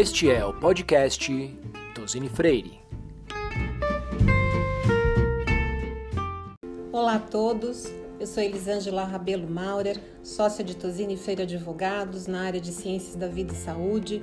Este é o podcast Tosini Freire. Olá a todos, eu sou Elisângela Rabelo Maurer, sócia de Tosini Freire Advogados na área de Ciências da Vida e Saúde.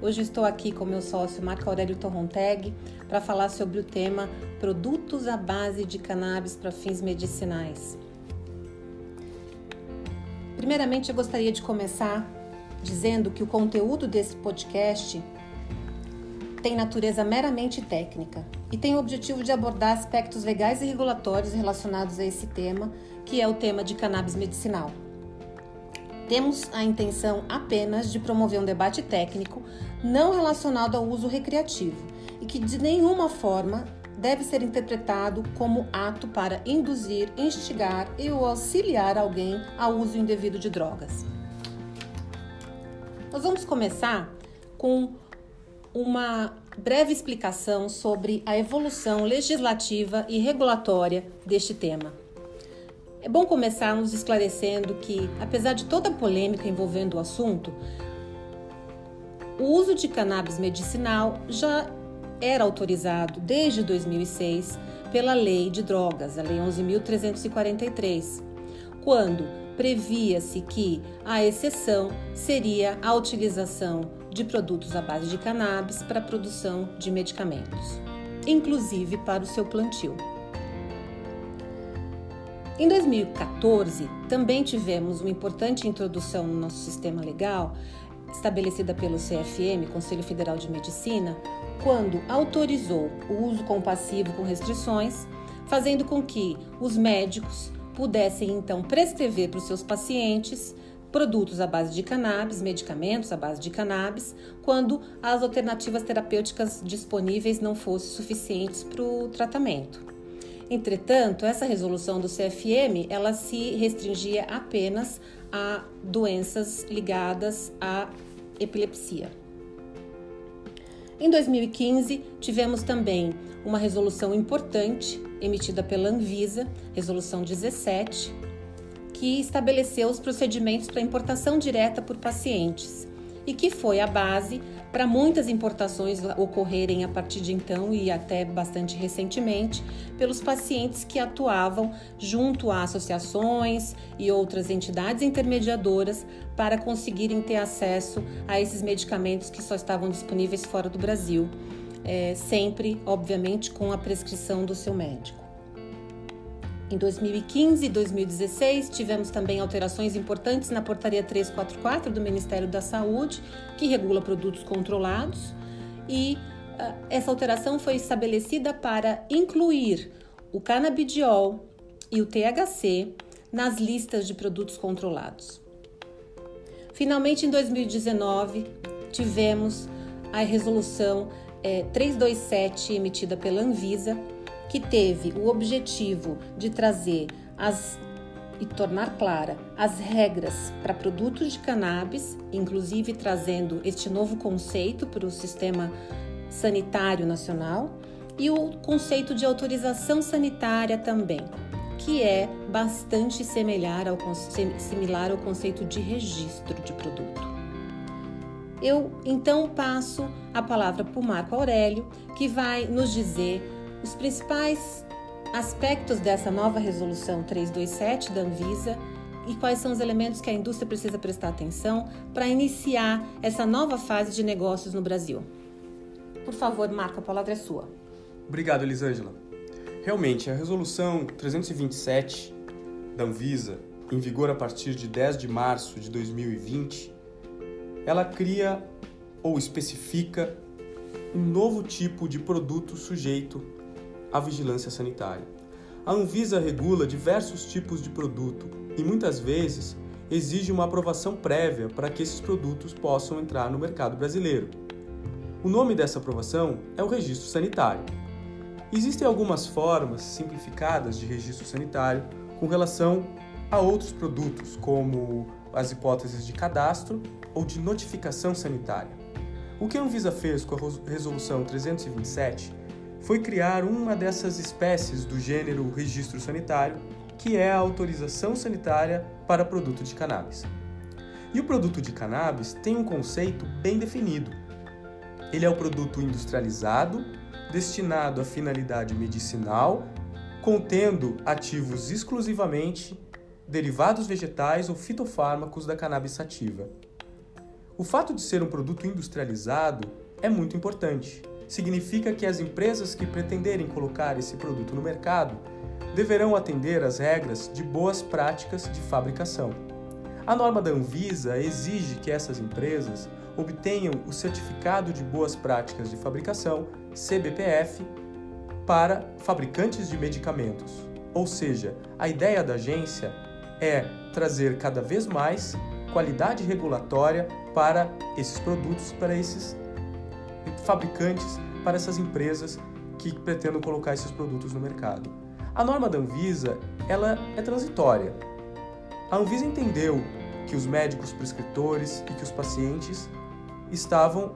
Hoje estou aqui com meu sócio Marco Aurélio Torronteg para falar sobre o tema Produtos à base de cannabis para fins medicinais. Primeiramente, eu gostaria de começar dizendo que o conteúdo desse podcast tem natureza meramente técnica e tem o objetivo de abordar aspectos legais e regulatórios relacionados a esse tema, que é o tema de cannabis medicinal. Temos a intenção apenas de promover um debate técnico não relacionado ao uso recreativo e que de nenhuma forma deve ser interpretado como ato para induzir, instigar e ou auxiliar alguém ao uso indevido de drogas. Nós vamos começar com uma breve explicação sobre a evolução legislativa e regulatória deste tema. É bom começarmos esclarecendo que, apesar de toda a polêmica envolvendo o assunto, o uso de cannabis medicinal já era autorizado desde 2006 pela Lei de Drogas, a Lei 11.343, quando previa-se que a exceção seria a utilização de produtos à base de cannabis para a produção de medicamentos, inclusive para o seu plantio. Em 2014, também tivemos uma importante introdução no nosso sistema legal, estabelecida pelo CFM, Conselho Federal de Medicina, quando autorizou o uso compassivo com restrições, fazendo com que os médicos pudessem então prescrever para os seus pacientes produtos à base de cannabis, medicamentos à base de cannabis, quando as alternativas terapêuticas disponíveis não fossem suficientes para o tratamento. Entretanto, essa resolução do CFM, ela se restringia apenas a doenças ligadas à epilepsia. Em 2015, tivemos também uma resolução importante emitida pela Anvisa, resolução 17, que estabeleceu os procedimentos para importação direta por pacientes e que foi a base para muitas importações ocorrerem a partir de então e até bastante recentemente pelos pacientes que atuavam junto a associações e outras entidades intermediadoras para conseguirem ter acesso a esses medicamentos que só estavam disponíveis fora do Brasil, é, sempre, obviamente, com a prescrição do seu médico. Em 2015 e 2016, tivemos também alterações importantes na Portaria 344 do Ministério da Saúde, que regula produtos controlados, e uh, essa alteração foi estabelecida para incluir o canabidiol e o THC nas listas de produtos controlados. Finalmente, em 2019, tivemos a resolução é, 327 emitida pela Anvisa, que teve o objetivo de trazer as e tornar clara as regras para produtos de cannabis, inclusive trazendo este novo conceito para o sistema sanitário nacional e o conceito de autorização sanitária também, que é bastante similar ao, similar ao conceito de registro de produto. Eu então passo a palavra para o Marco Aurélio, que vai nos dizer os principais aspectos dessa nova resolução 327 da Anvisa e quais são os elementos que a indústria precisa prestar atenção para iniciar essa nova fase de negócios no Brasil. Por favor, Marco, a palavra é sua. Obrigado, Elisângela. Realmente, a resolução 327 da Anvisa, em vigor a partir de 10 de março de 2020, ela cria ou especifica um novo tipo de produto sujeito à vigilância sanitária. A Anvisa regula diversos tipos de produto e muitas vezes exige uma aprovação prévia para que esses produtos possam entrar no mercado brasileiro. O nome dessa aprovação é o registro sanitário. Existem algumas formas simplificadas de registro sanitário com relação a outros produtos, como as hipóteses de cadastro ou de notificação sanitária. O que a Anvisa fez com a Resolução 327 foi criar uma dessas espécies do gênero registro sanitário, que é a autorização sanitária para produto de cannabis. E o produto de cannabis tem um conceito bem definido. Ele é o produto industrializado, destinado à finalidade medicinal, contendo ativos exclusivamente derivados vegetais ou fitofármacos da cannabis sativa. O fato de ser um produto industrializado é muito importante. Significa que as empresas que pretenderem colocar esse produto no mercado deverão atender às regras de boas práticas de fabricação. A norma da Anvisa exige que essas empresas obtenham o Certificado de Boas Práticas de Fabricação, CBPF, para fabricantes de medicamentos. Ou seja, a ideia da agência é trazer cada vez mais qualidade regulatória para esses produtos, para esses fabricantes, para essas empresas que pretendam colocar esses produtos no mercado. A norma da Anvisa, ela é transitória. A Anvisa entendeu que os médicos prescritores e que os pacientes estavam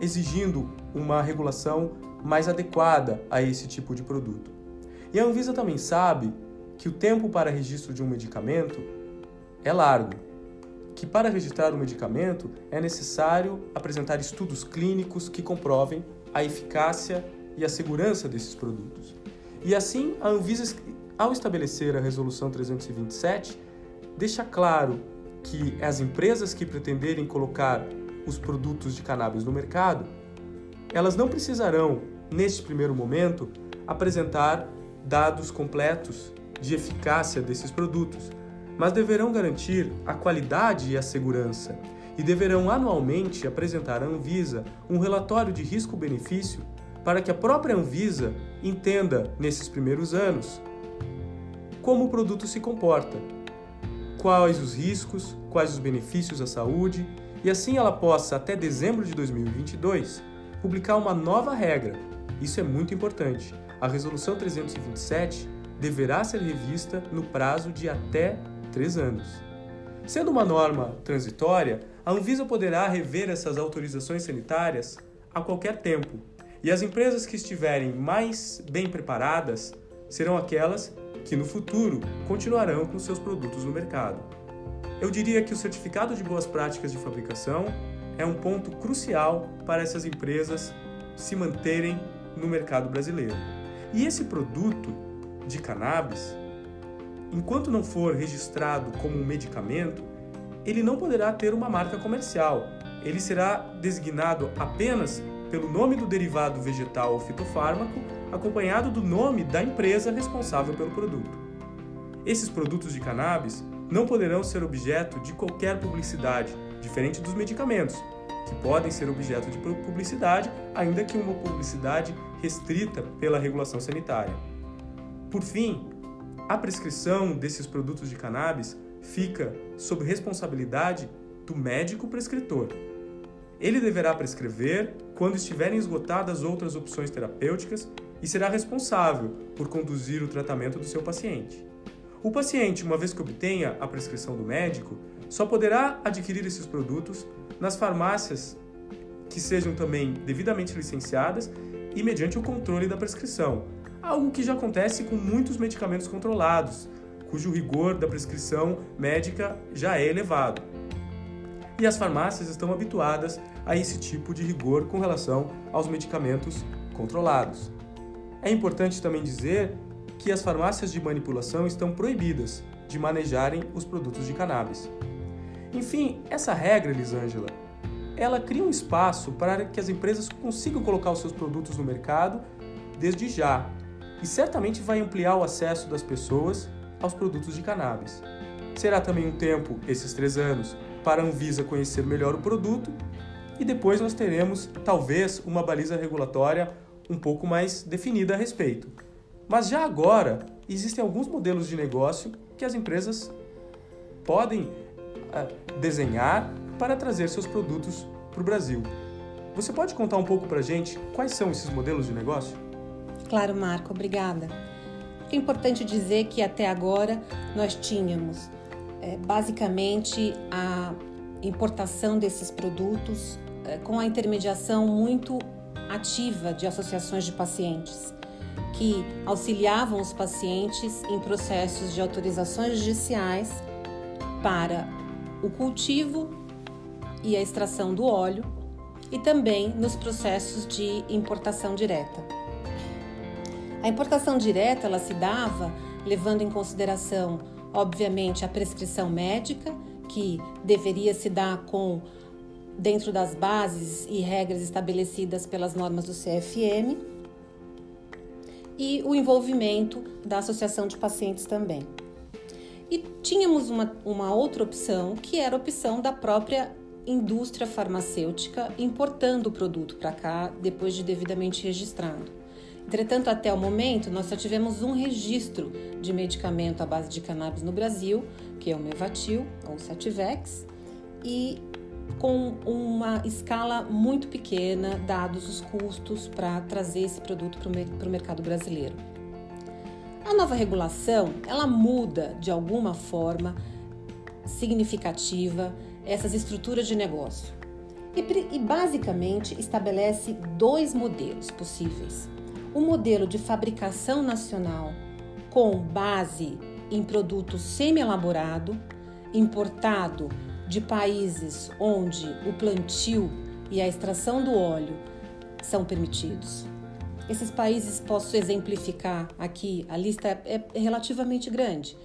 exigindo uma regulação mais adequada a esse tipo de produto. E a Anvisa também sabe que o tempo para registro de um medicamento é largo, que para registrar um medicamento é necessário apresentar estudos clínicos que comprovem a eficácia e a segurança desses produtos. E assim, a Anvisa, ao estabelecer a Resolução 327, deixa claro que as empresas que pretenderem colocar os produtos de cannabis no mercado, elas não precisarão, neste primeiro momento, apresentar dados completos de eficácia desses produtos, mas deverão garantir a qualidade e a segurança e deverão anualmente apresentar à Anvisa um relatório de risco-benefício para que a própria Anvisa entenda, nesses primeiros anos, como o produto se comporta, quais os riscos, quais os benefícios à saúde, e assim ela possa, até dezembro de 2022, publicar uma nova regra. Isso é muito importante. A Resolução 327 deverá ser revista no prazo de até três anos. Sendo uma norma transitória, a Anvisa poderá rever essas autorizações sanitárias a qualquer tempo, e as empresas que estiverem mais bem preparadas serão aquelas que no futuro continuarão com seus produtos no mercado. Eu diria que o certificado de boas práticas de fabricação é um ponto crucial para essas empresas se manterem no mercado brasileiro. E esse produto de cannabis, enquanto não for registrado como um medicamento, ele não poderá ter uma marca comercial. Ele será designado apenas pelo nome do derivado vegetal ou fitofármaco, acompanhado do nome da empresa responsável pelo produto. Esses produtos de cannabis não poderão ser objeto de qualquer publicidade, diferente dos medicamentos, que podem ser objeto de publicidade, ainda que uma publicidade restrita pela regulação sanitária. Por fim, a prescrição desses produtos de cannabis fica sob responsabilidade do médico prescritor. Ele deverá prescrever quando estiverem esgotadas outras opções terapêuticas e será responsável por conduzir o tratamento do seu paciente. O paciente, uma vez que obtenha a prescrição do médico, só poderá adquirir esses produtos nas farmácias que sejam também devidamente licenciadas e mediante o controle da prescrição, algo que já acontece com muitos medicamentos controlados, cujo rigor da prescrição médica já é elevado e as farmácias estão habituadas a esse tipo de rigor com relação aos medicamentos controlados. É importante também dizer que as farmácias de manipulação estão proibidas de manejarem os produtos de cannabis. Enfim, essa regra, Elisângela, ela cria um espaço para que as empresas consigam colocar os seus produtos no mercado desde já e certamente vai ampliar o acesso das pessoas aos produtos de cannabis. Será também um tempo, esses três anos, para a Anvisa conhecer melhor o produto e depois nós teremos talvez uma baliza regulatória um pouco mais definida a respeito. Mas já agora existem alguns modelos de negócio que as empresas podem uh, desenhar para trazer seus produtos para o Brasil. Você pode contar um pouco para a gente quais são esses modelos de negócio? Claro, Marco, obrigada. É importante dizer que até agora nós tínhamos é, basicamente a importação desses produtos é, com a intermediação muito ativa de associações de pacientes, que auxiliavam os pacientes em processos de autorizações judiciais para o cultivo e a extração do óleo e também nos processos de importação direta. A importação direta ela se dava levando em consideração, obviamente, a prescrição médica, que deveria se dar com dentro das bases e regras estabelecidas pelas normas do CFM, e o envolvimento da associação de pacientes também. E tínhamos uma, uma outra opção, que era a opção da própria indústria farmacêutica importando o produto para cá depois de devidamente registrado. Entretanto, até o momento, nós só tivemos um registro de medicamento à base de cannabis no Brasil, que é o Mevatil, ou Sativex, e com uma escala muito pequena, dados os custos para trazer esse produto para o mercado brasileiro. A nova regulação, ela muda de alguma forma significativa essas estruturas de negócio e, e basicamente estabelece dois modelos possíveis. O modelo de fabricação nacional com base em produto semi-elaborado, importado de países onde o plantio e a extração do óleo são permitidos. Esses países posso exemplificar aqui, a lista é, é relativamente grande.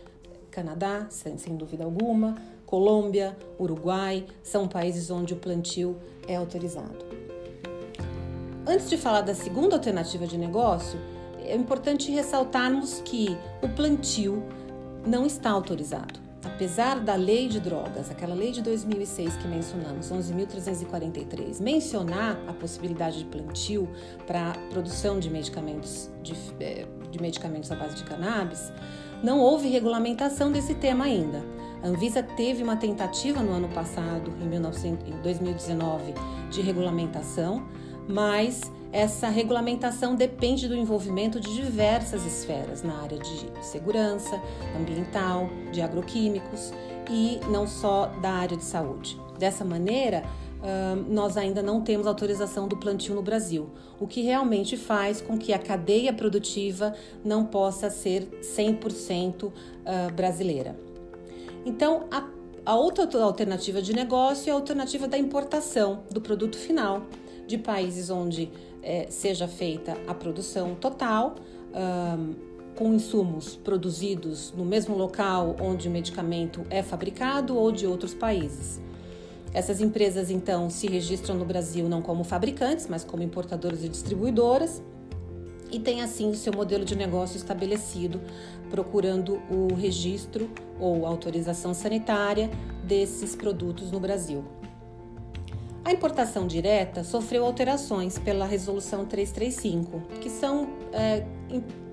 Canadá, sem, sem dúvida alguma, Colômbia, Uruguai, são países onde o plantio é autorizado. Antes de falar da segunda alternativa de negócio, é importante ressaltarmos que o plantio não está autorizado. Apesar da lei de drogas, aquela lei de 2006 que mencionamos, 11.343, mencionar a possibilidade de plantio para produção de medicamentos, de, eh, de medicamentos à base de cannabis, não houve regulamentação desse tema ainda. A Anvisa teve uma tentativa no ano passado, em, 19, em 2019, de regulamentação, mas essa regulamentação depende do envolvimento de diversas esferas na área de segurança ambiental, de agroquímicos e não só da área de saúde. Dessa maneira, nós ainda não temos autorização do plantio no Brasil, o que realmente faz com que a cadeia produtiva não possa ser 100% brasileira. Então, a, outra alternativa de negócio é a alternativa da importação do produto final de países onde é, seja feita a produção total, um, com insumos produzidos no mesmo local onde o medicamento é fabricado ou de outros países. Essas empresas então se registram no Brasil não como fabricantes, mas como importadoras e distribuidoras e tem assim o seu modelo de negócio estabelecido, procurando o registro ou autorização sanitária desses produtos no Brasil. A importação direta sofreu alterações pela Resolução 335, que são é,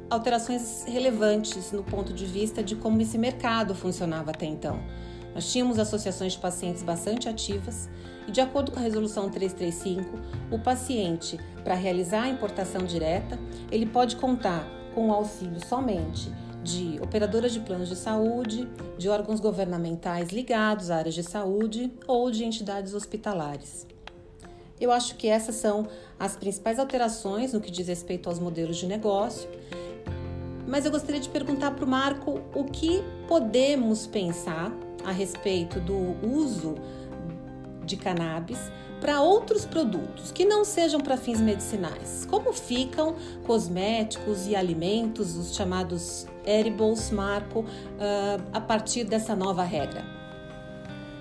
alterações relevantes no ponto de vista de como esse mercado funcionava até então. Nós tínhamos associações de pacientes bastante ativas e, de acordo com a Resolução 335, o paciente, para realizar a importação direta, ele pode contar com o auxílio somente de operadoras de planos de saúde, de órgãos governamentais ligados à área de saúde ou de entidades hospitalares. Eu acho que essas são as principais alterações no que diz respeito aos modelos de negócio. Mas eu gostaria de perguntar para o Marco o que podemos pensar a respeito do uso de cannabis para outros produtos que não sejam para fins medicinais. Como ficam cosméticos e alimentos, os chamados edibles, Marco, uh, a partir dessa nova regra?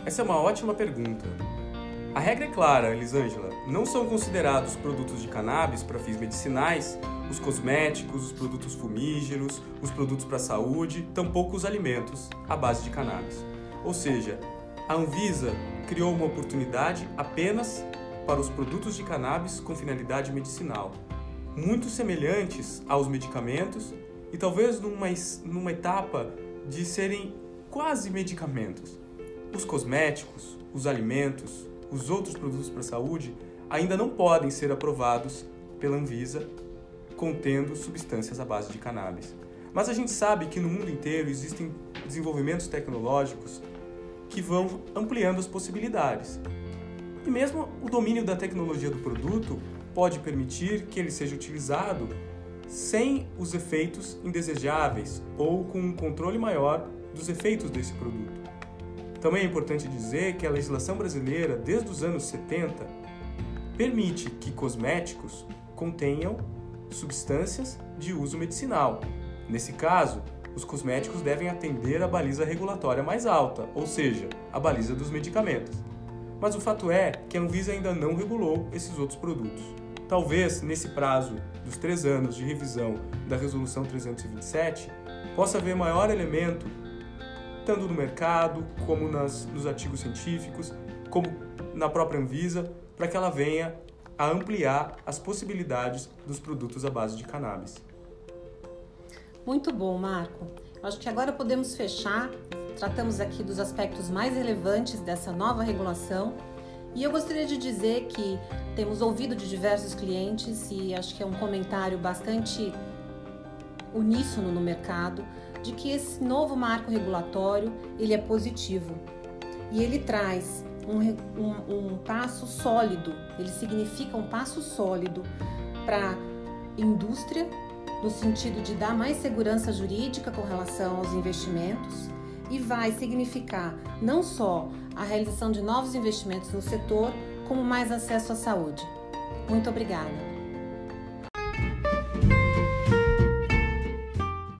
Essa é uma ótima pergunta. A regra é clara, Elisângela. Não são considerados produtos de cannabis para fins medicinais os cosméticos, os produtos fumígeros, os produtos para a saúde, tampouco os alimentos à base de cannabis. Ou seja, a Anvisa criou uma oportunidade apenas para os produtos de cannabis com finalidade medicinal, muito semelhantes aos medicamentos e talvez numa, numa etapa de serem quase medicamentos. Os cosméticos, os alimentos, os outros produtos para a saúde ainda não podem ser aprovados pela Anvisa contendo substâncias à base de cannabis. Mas a gente sabe que no mundo inteiro existem desenvolvimentos tecnológicos que vão ampliando as possibilidades. E mesmo o domínio da tecnologia do produto pode permitir que ele seja utilizado sem os efeitos indesejáveis ou com um controle maior dos efeitos desse produto. Também é importante dizer que a legislação brasileira, desde os anos 70, permite que cosméticos contenham substâncias de uso medicinal. Nesse caso, os cosméticos devem atender a baliza regulatória mais alta, ou seja, a baliza dos medicamentos. Mas o fato é que a Anvisa ainda não regulou esses outros produtos. Talvez, nesse prazo dos três anos de revisão da Resolução 327, possa haver maior elemento, tanto no mercado, como nas, nos artigos científicos, como na própria Anvisa, para que ela venha a ampliar as possibilidades dos produtos à base de cannabis. Muito bom, Marco. Acho que agora podemos fechar. Tratamos aqui dos aspectos mais relevantes dessa nova regulação. E eu gostaria de dizer que temos ouvido de diversos clientes e acho que é um comentário bastante uníssono no mercado de que esse novo marco regulatório ele é positivo e ele traz um, um, um passo sólido, ele significa um passo sólido para indústria no sentido de dar mais segurança jurídica com relação aos investimentos e vai significar não só a realização de novos investimentos no setor, como mais acesso à saúde. Muito obrigada.